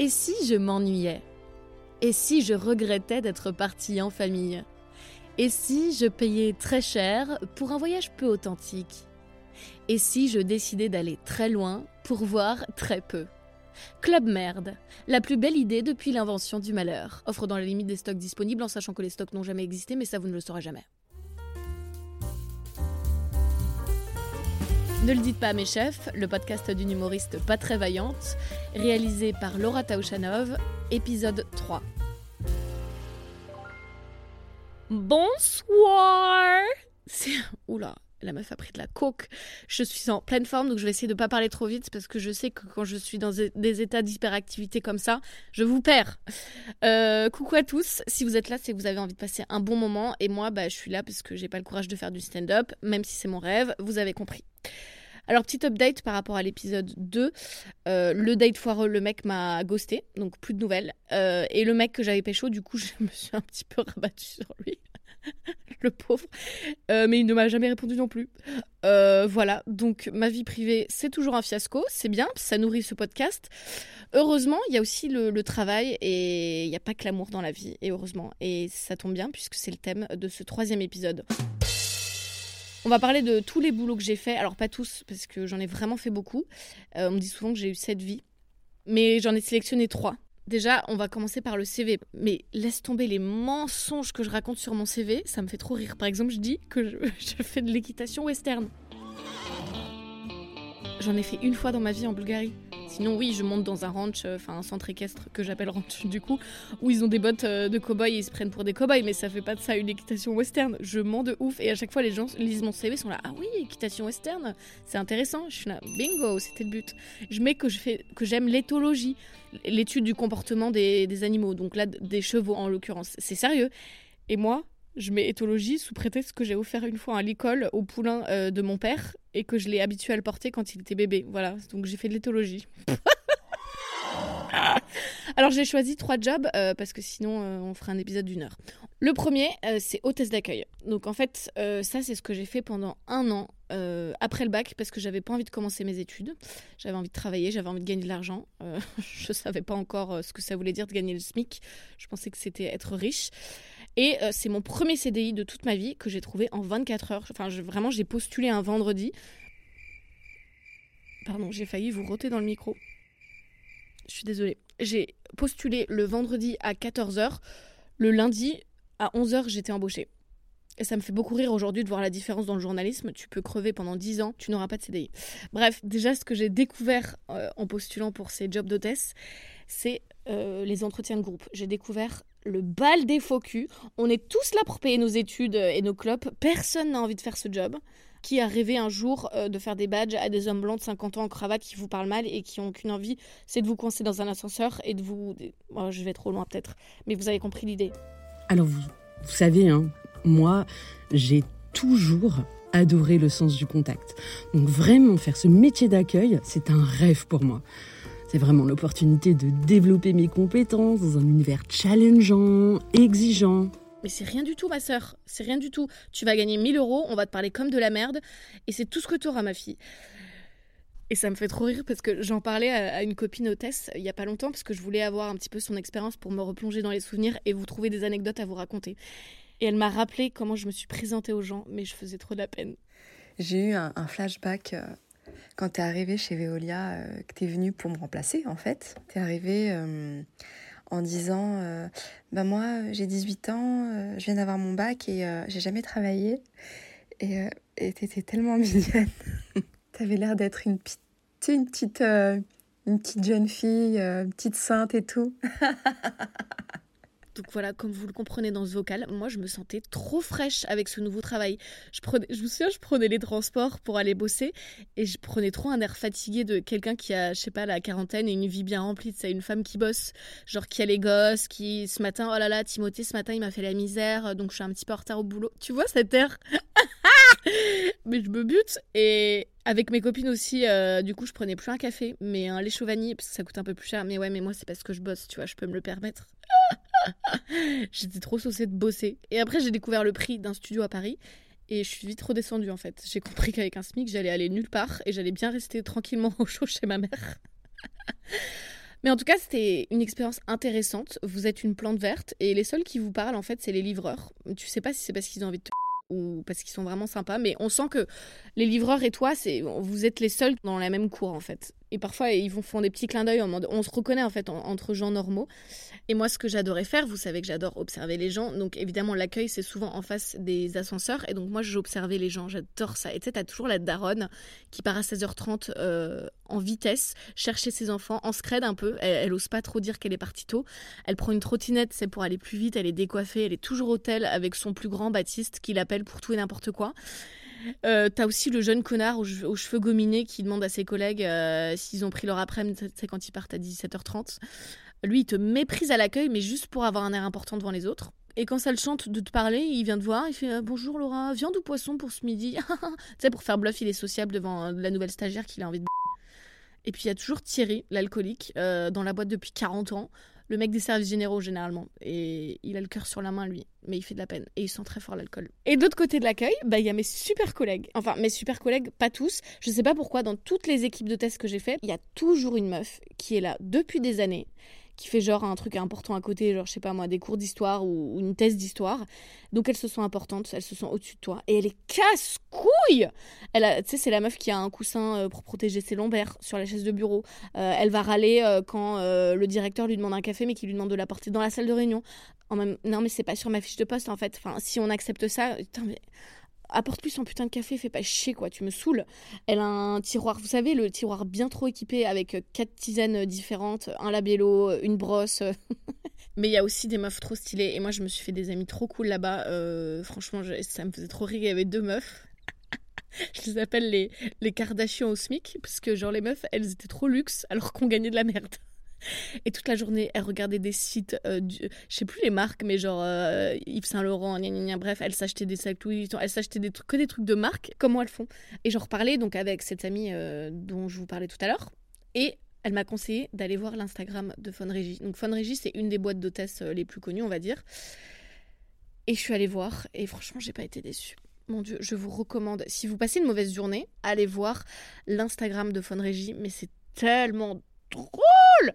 Et si je m'ennuyais? Et si je regrettais d'être partie en famille? Et si je payais très cher pour un voyage peu authentique? Et si je décidais d'aller très loin pour voir très peu? Club Merde, la plus belle idée depuis l'invention du malheur. Offre dans la limite des stocks disponibles en sachant que les stocks n'ont jamais existé, mais ça vous ne le saurez jamais. Ne le dites pas à mes chefs, le podcast d'une humoriste pas très vaillante, réalisé par Laura Taouchanov, épisode 3. Bonsoir Oula, la meuf a pris de la coke. Je suis en pleine forme, donc je vais essayer de ne pas parler trop vite parce que je sais que quand je suis dans des états d'hyperactivité comme ça, je vous perds. Euh, coucou à tous. Si vous êtes là, c'est que vous avez envie de passer un bon moment. Et moi, bah, je suis là parce que j'ai pas le courage de faire du stand-up, même si c'est mon rêve. Vous avez compris. Alors, petit update par rapport à l'épisode 2. Euh, le date foireux, le mec m'a ghosté, donc plus de nouvelles. Euh, et le mec que j'avais pécho, du coup, je me suis un petit peu rabattue sur lui. le pauvre. Euh, mais il ne m'a jamais répondu non plus. voilà, donc ma vie privée, c'est toujours un fiasco. C'est bien, ça nourrit ce podcast. Heureusement, il y a aussi le, le travail et il n'y a pas que l'amour dans la vie. Et heureusement. Et ça tombe bien puisque c'est le thème de ce troisième épisode. On va parler de tous les boulots que j'ai faits. Alors, pas tous, parce que j'en ai vraiment fait beaucoup. Euh, on me dit souvent que j'ai eu sept vies. Mais j'en ai sélectionné trois. Déjà, on va commencer par le CV. Mais laisse tomber les mensonges que je raconte sur mon CV. Ça me fait trop rire. Par exemple, je dis que je, je fais de l'équitation western. J'en ai fait une fois dans ma vie en Bulgarie. Sinon, oui, je monte dans un ranch, euh, enfin un centre équestre que j'appelle ranch du coup, où ils ont des bottes euh, de cow-boy et ils se prennent pour des cow-boys, mais ça fait pas de ça une équitation western. Je mens de ouf et à chaque fois les gens lisent mon CV, sont là, ah oui, équitation western, c'est intéressant. Je suis là, bingo, c'était le but. Je mets que j'aime l'éthologie, l'étude du comportement des animaux, donc là des chevaux en l'occurrence. C'est sérieux. Et moi, je mets éthologie sous prétexte que j'ai offert une fois un licol au poulain euh, de mon père et que je l'ai habitué à le porter quand il était bébé. Voilà, donc j'ai fait de l'éthologie. Alors j'ai choisi trois jobs euh, parce que sinon euh, on ferait un épisode d'une heure. Le premier, c'est hôtesse d'accueil. Donc en fait, ça c'est ce que j'ai fait pendant un an après le bac parce que j'avais pas envie de commencer mes études. J'avais envie de travailler, j'avais envie de gagner de l'argent. je savais pas encore ce que ça voulait dire de gagner le SMIC. Je pensais que c'était être riche. Et euh, c'est mon premier CDI de toute ma vie que j'ai trouvé en 24 heures. Enfin, vraiment, j'ai postulé un vendredi. Pardon, j'ai failli vous roter dans le micro. Je suis désolée. J'ai postulé le vendredi à 14h. Le lundi, à 11h, j'étais embauchée. Et ça me fait beaucoup rire aujourd'hui de voir la différence dans le journalisme. Tu peux crever pendant 10 ans, tu n'auras pas de CDI. Bref, déjà, ce que j'ai découvert euh, en postulant pour ces jobs d'hôtesse, c'est euh, les entretiens de groupe. J'ai découvert le bal des faux culs. On est tous là pour payer nos études et nos clopes. Personne n'a envie de faire ce job. Qui a rêvé un jour euh, de faire des badges à des hommes blancs de 50 ans en cravate qui vous parlent mal et qui n'ont qu'une envie, c'est de vous coincer dans un ascenseur et de vous... Oh, je vais trop loin peut-être, mais vous avez compris l'idée. Alors vous, vous savez, hein, moi, j'ai toujours adoré le sens du contact. Donc vraiment, faire ce métier d'accueil, c'est un rêve pour moi. C'est vraiment l'opportunité de développer mes compétences dans un univers challengeant, exigeant. Mais c'est rien du tout, ma sœur. C'est rien du tout. Tu vas gagner 1000 euros, on va te parler comme de la merde, et c'est tout ce que tu auras, ma fille. Et ça me fait trop rire parce que j'en parlais à une copine hôtesse il y a pas longtemps parce que je voulais avoir un petit peu son expérience pour me replonger dans les souvenirs et vous trouver des anecdotes à vous raconter. Et elle m'a rappelé comment je me suis présentée aux gens, mais je faisais trop de la peine. J'ai eu un, flashback euh, quand tu es arrivé chez Veolia, euh, que tu es venu pour me remplacer en fait. Tu es arrivé euh, en disant euh, Bah, moi, j'ai 18 ans, je viens d'avoir mon bac et j'ai jamais travaillé. Et tu étais tellement mignonne. tu avais l'air d'être une, une, petite, une petite jeune fille, une petite sainte et tout. Donc voilà, comme vous le comprenez dans ce vocal, moi je me sentais trop fraîche avec ce nouveau travail. Je, prenais, je me souviens, je prenais les transports pour aller bosser et je prenais trop un air fatigué de quelqu'un qui a, je sais pas, la quarantaine et une vie bien remplie. C'est une femme qui bosse, genre qui a les gosses, qui ce matin, oh là là, Timothée, ce matin il m'a fait la misère, donc je suis un petit peu en retard au boulot. Tu vois cet air? Mais je me bute et avec mes copines aussi, euh, du coup, je prenais plus un café, mais un lait parce que ça coûte un peu plus cher. Mais ouais, mais moi, c'est parce que je bosse, tu vois, je peux me le permettre. J'étais trop saucée de bosser. Et après, j'ai découvert le prix d'un studio à Paris. Et je suis vite redescendue en fait. J'ai compris qu'avec un SMIC, j'allais aller nulle part et j'allais bien rester tranquillement au chaud chez ma mère. Mais en tout cas, c'était une expérience intéressante. Vous êtes une plante verte et les seuls qui vous parlent, en fait, c'est les livreurs. Tu sais pas si c'est parce qu'ils ont envie de te ou parce qu'ils sont vraiment sympas, mais on sent que les livreurs et toi, c'est vous êtes les seuls dans la même cour en fait. Et parfois, ils vont font des petits clins d'œil on se reconnaît en fait entre gens normaux. Et moi, ce que j'adorais faire, vous savez que j'adore observer les gens. Donc évidemment, l'accueil, c'est souvent en face des ascenseurs. Et donc moi, j'observais les gens, j'adore ça. Et tu sais, t'as toujours la daronne qui part à 16h30 euh, en vitesse, chercher ses enfants, en scred un peu. Elle, elle ose pas trop dire qu'elle est partie tôt. Elle prend une trottinette, c'est pour aller plus vite. Elle est décoiffée, elle est toujours au tel avec son plus grand Baptiste qui l'appelle pour tout et n'importe quoi. Euh, T'as aussi le jeune connard aux, cheveux gominés qui demande à ses collègues euh, s'ils ont pris leur après-midi, c'est quand ils partent à 17h30. Lui, il te méprise à l'accueil, mais juste pour avoir un air important devant les autres. Et quand ça le chante de te parler, il vient te voir, il fait Bonjour Laura, viande ou poisson pour ce midi? Tu sais, pour faire bluff, il est sociable devant euh, la nouvelle stagiaire qu'il a envie de. Et puis il y a toujours Thierry, l'alcoolique, euh, dans la boîte depuis 40 ans le mec des services généraux généralement. Et il a le cœur sur la main, lui. Mais il fait de la peine. Et il sent très fort l'alcool. Et de côté de l'accueil, bah, il y a mes super collègues. Enfin, mes super collègues, pas tous. Je sais pas pourquoi, dans toutes les équipes de tests que j'ai fait, il y a toujours une meuf qui est là depuis des années qui fait genre un truc important à côté, genre je sais pas moi, des cours d'histoire ou, une thèse d'histoire. Donc elles se sont importantes, elles se sont au-dessus de toi. Et elle est casse-couille Tu sais, c'est la meuf qui a un coussin euh, pour protéger ses lombaires sur la chaise de bureau. Euh, elle va râler euh, quand le directeur lui demande un café mais qu'il lui demande de l'apporter dans la salle de réunion. En même... Non mais c'est pas sur ma fiche de poste en fait. Enfin, si on accepte ça... Putain, mais apporte-lui son putain de café, fais pas chier quoi, tu me saoules. Elle a un tiroir, vous savez, le tiroir bien trop équipé avec euh, quatre tisanes différentes, un labello, une brosse. Mais il y a aussi des meufs trop stylées et moi je me suis fait des amis trop cool là-bas. Euh, franchement, ça me faisait trop rire. Il y avait deux meufs. je les appelle les, les Kardashians au SMIC parce que genre les meufs, elles étaient trop luxe alors qu'on gagnait de la merde. Et toute la journée, elle regardait des sites, euh, du, je sais plus les marques, mais genre euh, Yves Saint Laurent, gna, bref, elle s'achetait des sacs Louis Vuitton, elle s'achetait des trucs, que des trucs de marque, comment elles font. Et j'en reparlais donc avec cette amie euh, dont je vous parlais tout à l'heure, et elle m'a conseillé d'aller voir l'Instagram de Fun Régie. Donc Fun Régie, c'est une des boîtes d'hôtesse les plus connues, on va dire. Et je suis allée voir, et franchement, j'ai pas été déçue. Mon Dieu, je vous recommande, si vous passez une mauvaise journée, allez voir l'Instagram de Fun mais c'est tellement drôle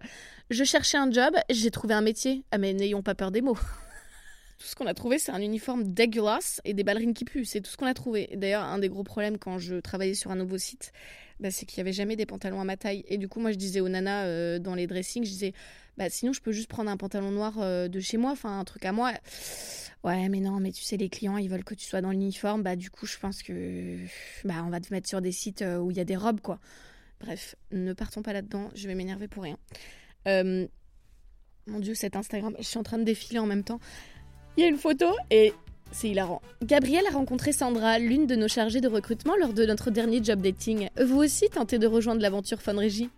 Je cherchais un job, j'ai trouvé un métier. Ah mais n'ayons pas peur des mots. tout ce qu'on a trouvé, c'est un uniforme dégueulasse et des ballerines qui puent. C'est tout ce qu'on a trouvé. D'ailleurs, un des gros problèmes quand je travaillais sur un nouveau site, bah, c'est qu'il n'y avait jamais des pantalons à ma taille. Et du coup, moi, je disais aux nanas euh, dans les dressings, je disais, bah, sinon, je peux juste prendre un pantalon noir euh, de chez moi, enfin, un truc à moi. Ouais, mais non, mais tu sais, les clients, ils veulent que tu sois dans l'uniforme. Bah, du coup, je pense que, bah, on va te mettre sur des sites euh, où il y a des robes, quoi. Bref, ne partons pas là-dedans, je vais m'énerver pour rien. Euh, mon dieu, cet Instagram, je suis en train de défiler en même temps. Il y a une photo et c'est hilarant. Gabrielle a rencontré Sandra, l'une de nos chargées de recrutement, lors de notre dernier job dating. Vous aussi tentez de rejoindre l'aventure Fun Régie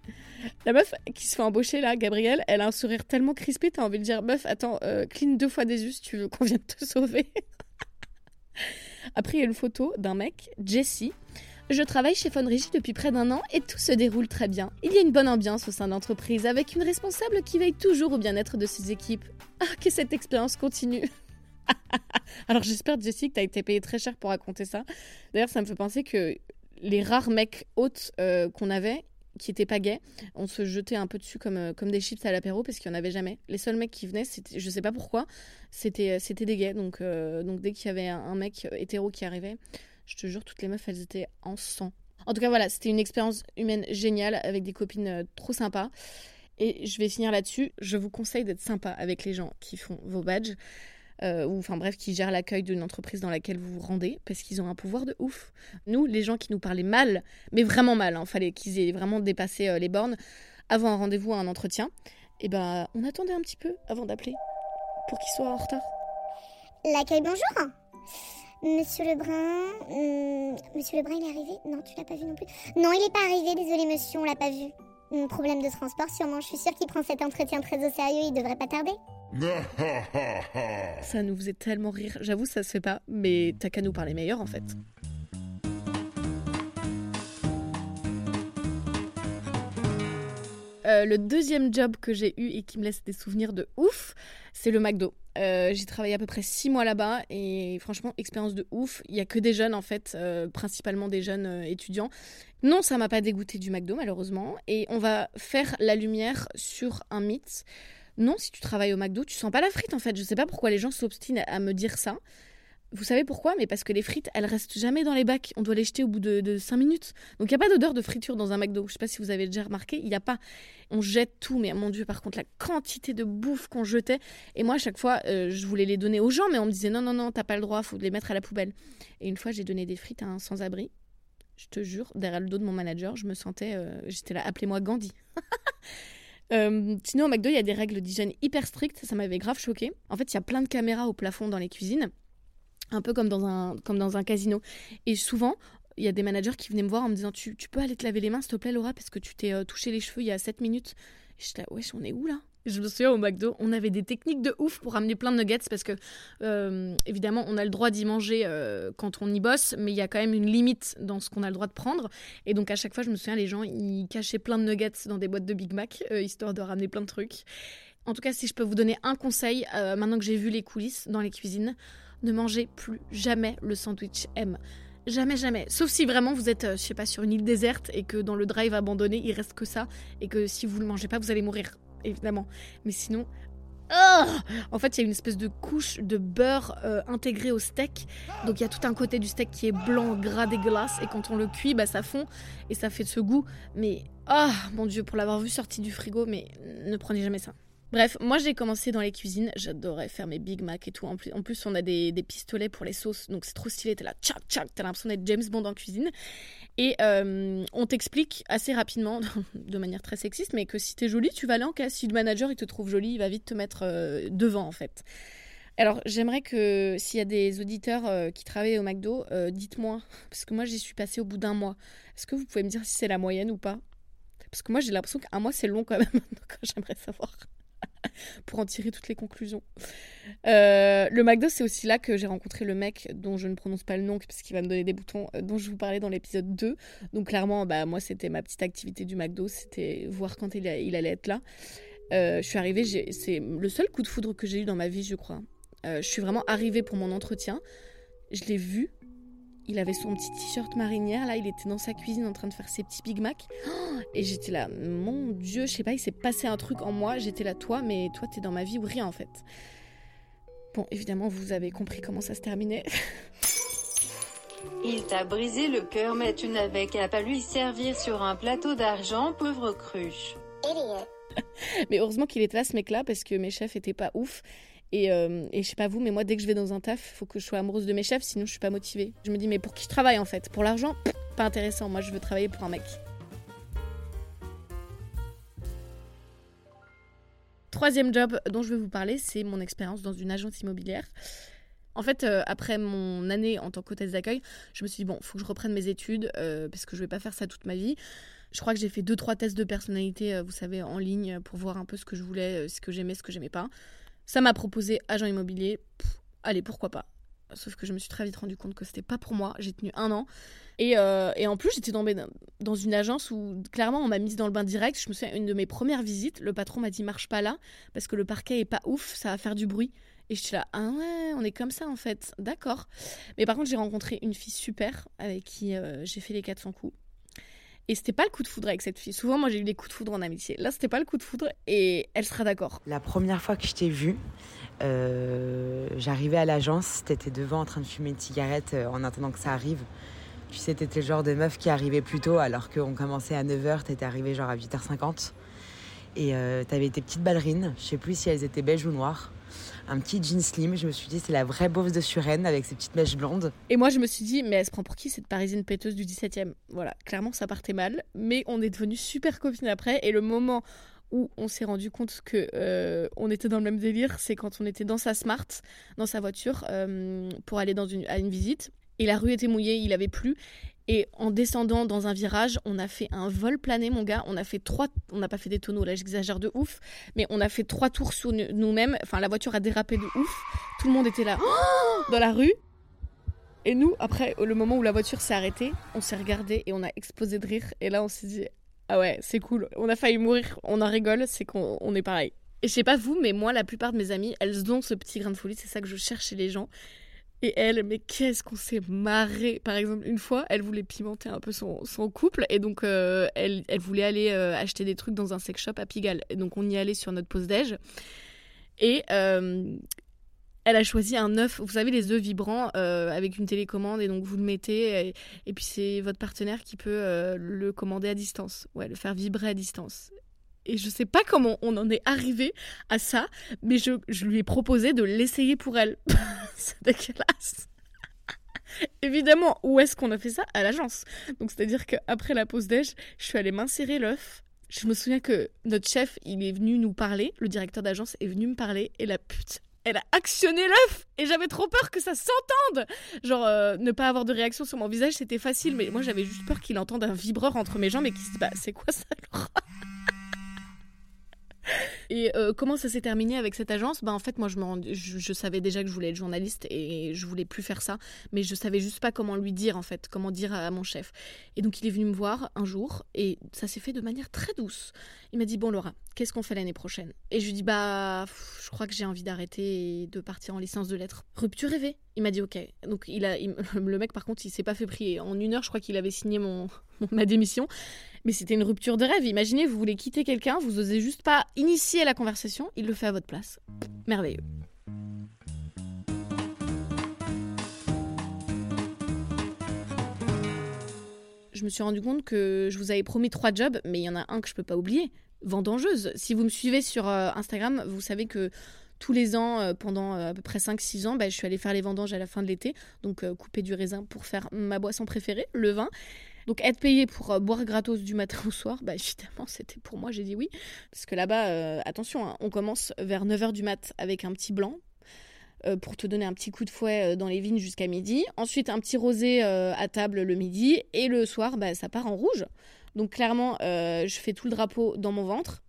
La meuf qui se fait embaucher là, Gabrielle, elle a un sourire tellement crispé, t'as envie de dire Meuf, attends, euh, clean deux fois des yeux si tu veux qu'on vienne te sauver? Après, il y a une photo d'un mec, Jesse. Je travaille chez Fonrégie depuis près d'un an et tout se déroule très bien. Il y a une bonne ambiance au sein de l'entreprise avec une responsable qui veille toujours au bien-être de ses équipes. Ah, que cette expérience continue. Alors j'espère, Jessie, que tu as été payée très cher pour raconter ça. D'ailleurs, ça me fait penser que les rares mecs hôtes euh, qu'on avait, qui étaient pas gays, on se jetait un peu dessus comme, euh, comme des chips à l'apéro parce qu'il n'y en avait jamais. Les seuls mecs qui venaient, je sais pas pourquoi, c'était des gays. Donc, euh, donc dès qu'il y avait un mec hétéro qui arrivait, je te jure, toutes les meufs, elles étaient en sang. En tout cas, voilà, c'était une expérience humaine géniale avec des copines euh, trop sympas. Et je vais finir là-dessus. Je vous conseille d'être sympa avec les gens qui font vos badges. Euh, ou enfin bref, qui gèrent l'accueil d'une entreprise dans laquelle vous vous rendez, parce qu'ils ont un pouvoir de ouf. Nous, les gens qui nous parlaient mal, mais vraiment mal, il hein, fallait qu'ils aient vraiment dépassé euh, les bornes avant un rendez-vous, un entretien, et ben on attendait un petit peu avant d'appeler pour qu'ils soient en retard. L'accueil, bonjour Monsieur Lebrun, hum, Monsieur Lebrun, il est arrivé Non, tu l'as pas vu non plus Non, il est pas arrivé, désolé monsieur, on l'a pas vu. Hum, problème de transport sûrement, je suis sûre qu'il prend cet entretien très au sérieux, il devrait pas tarder. ça nous faisait tellement rire, j'avoue ça se fait pas, mais t'as qu'à nous parler meilleur en fait. Euh, le deuxième job que j'ai eu et qui me laisse des souvenirs de ouf, c'est le McDo. Euh, j'ai travaillé à peu près six mois là-bas et franchement, expérience de ouf. Il y a que des jeunes en fait, euh, principalement des jeunes euh, étudiants. Non, ça m'a pas dégoûté du McDo malheureusement. Et on va faire la lumière sur un mythe. Non, si tu travailles au McDo, tu sens pas la frite en fait. Je sais pas pourquoi les gens s'obstinent à me dire ça. Vous savez pourquoi? Mais parce que les frites, elles restent jamais dans les bacs. On doit les jeter au bout de, de 5 minutes. Donc il n'y a pas d'odeur de friture dans un McDo. Je sais pas si vous avez déjà remarqué, il n'y a pas. On jette tout, mais mon Dieu, par contre, la quantité de bouffe qu'on jetait. Et moi, à chaque fois, euh, je voulais les donner aux gens, mais on me disait non, non, non, t'as pas le droit, faut les mettre à la poubelle. Et une fois, j'ai donné des frites à un sans-abri. Je te jure, derrière le dos de mon manager, je me sentais. euh, J'étais là, appelez-moi Gandhi. Euh, sinon, au McDo, il y a des règles d'hygiène hyper strictes. Ça m'avait grave choqué. En fait, il y a plein de caméras au plafond dans les cuisines un peu comme dans un, comme dans un casino. Et souvent, il y a des managers qui venaient me voir en me disant tu, tu peux aller te laver les mains, s'il te plaît, Laura, parce que tu t'es euh, touché les cheveux il y a 7 minutes. J'étais là, wesh, on est où là? Je me souviens au McDo, on avait des techniques de ouf pour ramener plein de nuggets parce que, euh, évidemment, on a le droit d'y manger euh, quand on y bosse, mais il y a quand même une limite dans ce qu'on a le droit de prendre. Et donc, à chaque fois, je me souviens, les gens, ils cachaient plein de nuggets dans des boîtes de Big Mac, histoire de ramener plein de trucs. En tout cas, si je peux vous donner un conseil, maintenant que j'ai vu les coulisses dans les cuisines, ne mangez plus jamais le sandwich M. Jamais, jamais. Sauf si vraiment vous êtes, euh, je sais pas, sur une île déserte et que dans le drive abandonné, il reste que ça et que si vous le mangez pas, vous allez mourir, évidemment. Mais sinon. Ah en fait, il y a une espèce de couche de beurre euh, intégrée au steak. Donc, il y a tout un côté du steak qui est blanc, gras, dégueulasse. Et quand on le cuit, bah, ça fond et ça fait de ce goût. Mais, ah, mon Dieu, pour l'avoir vu sorti du frigo, mais ne prenez jamais ça. Bref, moi j'ai commencé dans les cuisines, j'adorais faire mes Big Mac et tout. En plus, on a des, pistolets pour les sauces, donc c'est trop stylé. T'es là, tchac, tchac, t'as l'impression d'être James Bond en cuisine. Et euh, on t'explique assez rapidement, de manière très sexiste, mais que si t'es jolie, tu vas aller en cas. Si le manager il te trouve jolie, il va vite te mettre euh, devant en fait. Alors j'aimerais que s'il y a des auditeurs euh, qui travaillent au McDo, dites-moi, parce que moi j'y suis passée au bout d'un mois. Est-ce que vous pouvez me dire si c'est la moyenne ou pas? Parce que moi j'ai l'impression qu'un mois c'est long quand même, donc j'aimerais savoir pour en tirer toutes les conclusions. Euh, le McDo, c'est aussi là que j'ai rencontré le mec dont je ne prononce pas le nom parce qu'il va me donner des boutons, euh, dont je vous parlais dans l'épisode 2. Donc clairement, bah, moi, c'était ma petite activité du McDo, c'était voir quand il, allait être là. Euh, je suis arrivée, c'est le seul coup de foudre que j'ai eu dans ma vie, je crois. Je suis vraiment arrivée pour mon entretien. Je l'ai vu. Il avait son petit t-shirt marinière, là, il était dans sa cuisine en train de faire ses petits Big Mac. Oh, et j'étais là, mon Dieu, je sais pas, il s'est passé un truc en moi. J'étais là, toi, mais toi, t'es dans ma vie ou rien en fait. Bon, évidemment, vous avez compris comment ça se terminait. Il t'a brisé le cœur mais tu n'avais qu'à pas lui servir sur un plateau d'argent, pauvre cruche. mais heureusement qu'il était là, ce mec-là, parce que mes chefs étaient pas ouf. Et, euh, et je sais pas vous, mais moi, dès que je vais dans un taf, faut que je sois amoureuse de mes chefs, sinon je suis pas motivée. Je me dis, mais pour qui je travaille en fait? Pour l'argent? Pas intéressant. Moi, je veux travailler pour un mec. Troisième job dont je vais vous parler, c'est mon expérience dans une agence immobilière. En fait, euh, après mon année en tant qu'hôtesse d'accueil, je me suis dit, bon, faut que je reprenne mes études, euh, parce que je vais pas faire ça toute ma vie. Je crois que j'ai fait deux, trois tests de personnalité, vous savez, en ligne, pour voir un peu ce que je voulais, ce que j'aimais, ce que j'aimais pas. Ça m'a proposé agent immobilier. Allez, pourquoi pas Sauf que je me suis très vite rendu compte que c'était pas pour moi. J'ai tenu un an. Et, euh, et en plus, j'étais dans- une agence où clairement on m'a mise dans le bain direct. Je me souviens, une de mes premières visites, le patron m'a dit marche pas là parce que le parquet est pas ouf, ça va faire du bruit. Et je suis là, ah ouais, on est comme ça en fait, d'accord. Mais par contre, j'ai rencontré une fille super avec qui euh, j'ai fait les 400 coups. Et c'était pas le coup de foudre avec cette fille. Souvent, moi j'ai eu des coups de foudre en amitié. Là, c'était pas le coup de foudre et elle sera d'accord. La première fois que je t'ai vue, euh, j'arrivais à l'agence, t'étais devant en train de fumer une cigarette euh, en attendant que ça arrive. Tu sais, t'étais le genre de meuf qui arrivait plus tôt alors qu'on commençait à 9h, t'étais arrivée genre à 8h50. Et euh, t'avais tes petites ballerines, je sais plus si elles étaient beiges ou noires. Un petit jean slim, je me suis dit c'est la vraie beauf de Suresnes avec ses petites mèches blondes. Et moi, je me suis dit, mais elle se prend pour qui cette parisienne péteuse du 17 e Voilà, clairement, ça partait mal. Mais on est devenus super copines après. Et le moment où on s'est rendu compte que euh, on était dans le même délire, c'est quand on était dans sa Smart, dans sa voiture, euh, pour aller dans à une visite. Et la rue était mouillée, il avait plu. Et en descendant dans un virage, on a fait un vol plané, mon gars. On a fait trois. On n'a pas fait des tonneaux, là, j'exagère de ouf. Mais on a fait trois tours sur nous- nous-mêmes. Enfin, la voiture a dérapé de ouf. Tout le monde était là, dans la rue. Et nous, après, le moment où la voiture s'est arrêtée, on s'est regardé et on a explosé de rire. Et là, on s'est dit, ah ouais, c'est cool. On a failli mourir, on en rigole, c'est qu'on on est pareil. Et je sais pas vous, mais moi, la plupart de mes amies, elles ont ce petit grain de folie. C'est ça que je cherche chez les gens. Et elle, mais qu'est-ce qu'on s'est marré. Par exemple, une fois, elle voulait pimenter un peu son, couple. Et donc, euh, elle, voulait aller euh, acheter des trucs dans un sex shop à Pigalle. Et donc, on y allait sur notre pause déj. Et euh, elle a choisi un œuf, vous savez, les œufs vibrants avec une télécommande. Et donc, vous le mettez. Et, et puis, c'est votre partenaire qui peut le commander à distance. Ouais, le faire vibrer à distance. Et je sais pas comment on en est arrivé à ça, mais je, lui ai proposé de l'essayer pour elle. c'est dégueulasse. Évidemment, où est-ce qu'on a fait ça? À l'agence. Donc c'est-à-dire qu'après la pause déj, je suis allée m'insérer l'œuf. Je me souviens que notre chef, il est venu nous parler, le directeur d'agence est venu me parler, et la pute, elle a actionné l'œuf et j'avais trop peur que ça s'entende. Genre, euh, ne pas avoir de réaction sur mon visage, c'était facile, mais moi j'avais juste peur qu'il entende un vibreur entre mes jambes et qu'il se dise, bah c'est quoi ça Et euh, comment ça s'est terminé avec cette agence? Bah en fait moi je, savais déjà que je voulais être journaliste et je voulais plus faire ça, mais je savais juste pas comment lui dire en fait, comment dire à mon chef. Et donc il est venu me voir un jour et ça s'est fait de manière très douce. Il m'a dit bon Laura, qu'est-ce qu'on fait l'année prochaine? Et je lui dis bah je crois que j'ai envie d'arrêter et de partir en licence de lettres. Rupture rêvée. Il m'a dit ok. Donc il a le mec par contre il s'est pas fait prier. En une heure je crois qu'il avait signé mon ma démission. Mais c'était une rupture de rêve. Imaginez, vous voulez quitter quelqu'un, vous osez juste pas initier la conversation, il le fait à votre place. Merveilleux. Je me suis rendu compte que je vous avais promis trois jobs, mais il y en a un que je peux pas oublier. Vendangeuse. Si vous me suivez sur euh, Instagram, vous savez que tous les ans, euh, pendant euh, à peu près 5-6 ans, bah, je suis allée faire les vendanges à la fin de l'été. Donc couper du raisin pour faire ma boisson préférée, le vin. Donc être payé pour euh, boire gratos du matin au soir, bah évidemment c'était pour moi, j'ai dit oui. Parce que là-bas, euh, attention, hein, on commence vers 9h du mat avec un petit blanc euh, pour te donner un petit coup de fouet dans les vignes jusqu'à midi. Ensuite un petit rosé à table le midi. Et le soir, bah, ça part en rouge. Donc clairement, je fais tout le drapeau dans mon ventre.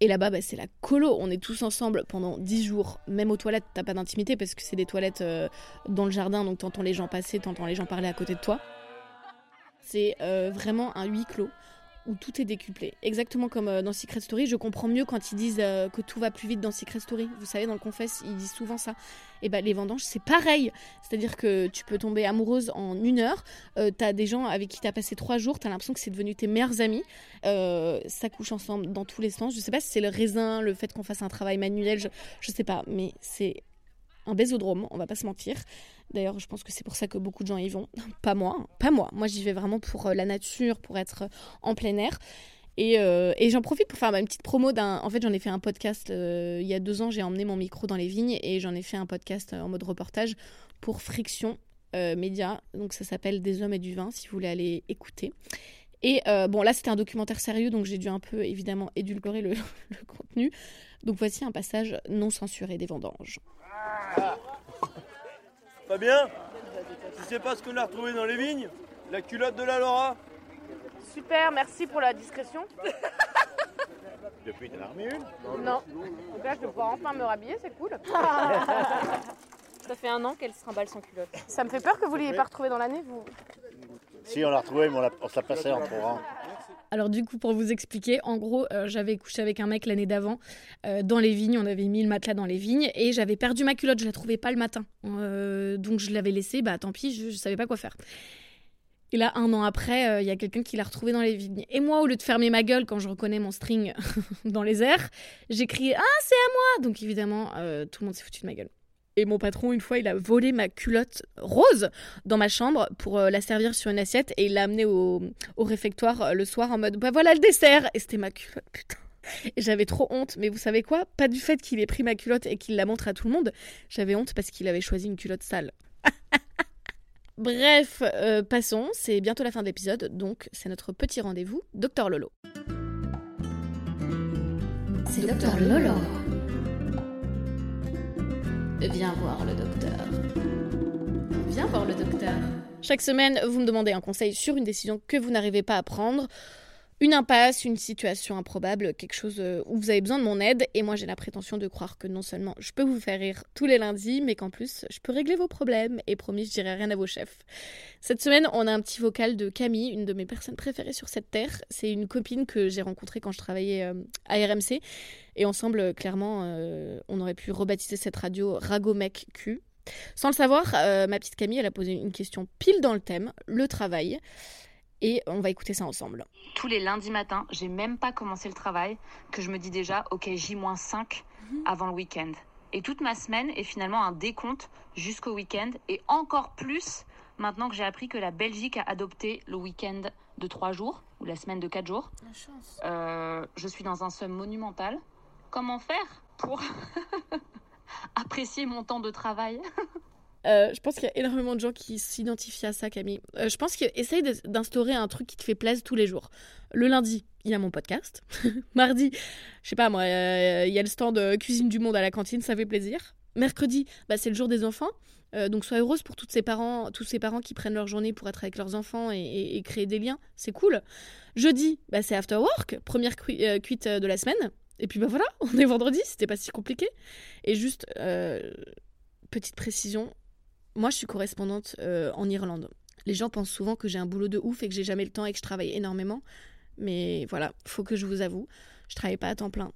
Et là-bas, bah, c'est la colo. On est tous ensemble pendant 10 jours. Même aux toilettes, t'as pas d'intimité parce que c'est des toilettes dans le jardin. Donc t'entends les gens passer, t'entends les gens parler à côté de toi. C'est euh, vraiment un huis clos où tout est décuplé. Exactement comme euh, dans Secret Story, je comprends mieux quand ils disent euh, que tout va plus vite dans Secret Story. Vous savez, dans le Confess, ils disent souvent ça. Et ben les vendanges, c'est pareil. C'est-à-dire que tu peux tomber amoureuse en une heure. Euh, t'as des gens avec qui t'as passé trois jours, t'as l'impression que c'est devenu tes meilleurs amis. Ça couche ensemble dans tous les sens. Je sais pas si c'est le raisin, le fait qu'on fasse un travail manuel, je, je sais pas, mais c'est un bésodrome, on va pas se mentir. D'ailleurs, je pense que c'est pour ça que beaucoup de gens y vont. Pas moi, hein. pas moi. Moi, j'y vais vraiment pour euh, la nature, pour être euh, en plein air. Et, euh, et j'en profite pour faire ma petite promo d'un. En fait, j'en ai fait un podcast il y a deux ans. J'ai emmené mon micro dans les vignes et j'en ai fait un podcast en mode reportage pour Friction Média. Donc, ça s'appelle Des hommes et du vin, si vous voulez aller écouter. Et bon, là, c'était un documentaire sérieux, donc j'ai dû un peu évidemment édulcorer le, le contenu. Donc, voici un passage non censuré des vendanges. Fabien Tu sais pas ce qu'on a retrouvé dans les vignes La culotte de la Laura Super, merci pour la discrétion. Depuis, t'en as remis une Non. Donc là, je vais pouvoir enfin me rhabiller, c'est cool. Ça fait un an qu'elle se remballe sans culotte. Ça me fait peur que vous ne l'ayez pas retrouvée dans l'année, vous. Si, on l'a retrouvée, mais on, l'a- on se l'a passée en courant. Alors du coup, pour vous expliquer, en gros, euh, j'avais couché avec un mec l'année d'avant euh, dans les vignes. On avait mis le matelas dans les vignes et j'avais perdu ma culotte. Je la trouvais pas le matin, Euh, donc je l'avais laissée. Bah tant pis, je, je savais pas quoi faire. Et là, un an après, il y a quelqu'un qui l'a retrouvée dans les vignes. Et moi, au lieu de fermer ma gueule quand je reconnais mon string dans les airs, j'ai crié Ah, c'est à moi Donc évidemment, tout le monde s'est foutu de ma gueule. Et mon patron, une fois, il a volé ma culotte rose dans ma chambre pour euh, la servir sur une assiette et il l'a amenée au, au réfectoire euh, le soir en mode Bah voilà le dessert Et c'était ma culotte, putain et j'avais trop honte, mais vous savez quoi? Pas du fait qu'il ait pris ma culotte et qu'il la montre à tout le monde. J'avais honte parce qu'il avait choisi une culotte sale. Bref, euh, passons, c'est bientôt la fin de l'épisode, donc c'est notre petit rendez-vous, Docteur Lolo. C'est Docteur Lolo. Viens voir le docteur. Viens voir le docteur. Chaque semaine, vous me demandez un conseil sur une décision que vous n'arrivez pas à prendre. Une impasse, une situation improbable, quelque chose euh, où vous avez besoin de mon aide. Et moi, j'ai la prétention de croire que non seulement je peux vous faire rire tous les lundis, mais qu'en plus, je peux régler vos problèmes. Et promis, je dirai rien à vos chefs. Cette semaine, on a un petit vocal de Camille, une de mes personnes préférées sur cette terre. C'est une copine que j'ai rencontrée quand je travaillais euh, à RMC. Et ensemble, clairement, euh, on aurait pu rebaptiser cette radio Ragomec Q. Sans le savoir, ma petite Camille, elle a posé une question pile dans le thème, le travail et on va écouter ça ensemble. Tous les lundis matins, j'ai même pas commencé le travail, que je me dis déjà, ok, J-5 mhm. avant le week-end. Et toute ma semaine est finalement un décompte jusqu'au week-end, et encore plus maintenant que j'ai appris que la Belgique a adopté le week-end de 3 jours, ou la semaine de 4 jours. La chance. Euh, je suis dans un somme monumental. Comment faire pour apprécier mon temps de travail? Euh, je pense qu'il y a énormément de gens qui s'identifient à ça, Camille. Euh, je pense qu'essaye d'instaurer un truc qui te fait plaisir tous les jours. Le lundi, il y a mon podcast. Mardi, je sais pas moi, euh, il y a le stand Cuisine du Monde à la cantine, ça fait plaisir. Mercredi, bah, c'est le jour des enfants. donc sois heureuse pour toutes ces parents, tous ces parents qui prennent leur journée pour être avec leurs enfants et, créer des liens. C'est cool. Jeudi, bah, c'est after work, première cuite de la semaine. Et puis bah voilà, on est vendredi, c'était pas si compliqué. Et juste, petite précision, moi, je suis correspondante euh, en Irlande. Les gens pensent souvent que j'ai un boulot de ouf et que j'ai jamais le temps et que je travaille énormément. Mais voilà, faut que je vous avoue, je travaille pas à temps plein.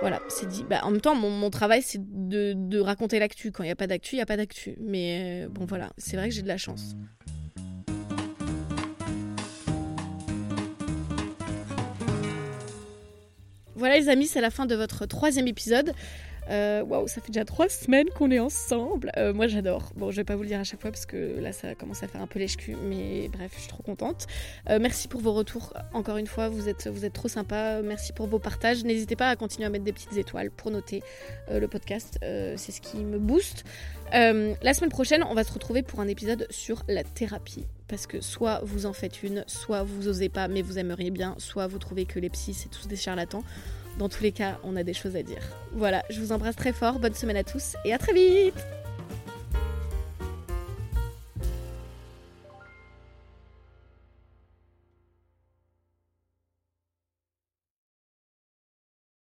Voilà, c'est dit. Bah, en même temps, mon, travail, c'est de, raconter l'actu. Quand il n'y a pas d'actu, il n'y a pas d'actu. Mais euh, bon, voilà, c'est vrai que j'ai de la chance. Voilà les amis, c'est la fin de votre troisième épisode. Euh, waouh, ça fait déjà trois semaines qu'on est ensemble. Euh, moi, j'adore. Bon, je vais pas vous le dire à chaque fois parce que là, ça commence à faire un peu lèche-cul, mais bref, je suis trop contente. Euh, merci pour vos retours. Encore une fois, vous êtes, vous êtes trop sympa. Merci pour vos partages. N'hésitez pas à continuer à mettre des petites étoiles pour noter le podcast. c'est ce qui me booste. la semaine prochaine, on va se retrouver pour un épisode sur la thérapie. Parce que soit vous en faites une, soit vous osez pas, mais vous aimeriez bien, soit vous trouvez que les psys, c'est tous des charlatans. Dans tous les cas, on a des choses à dire. Voilà, je vous embrasse très fort, bonne semaine à tous et à très vite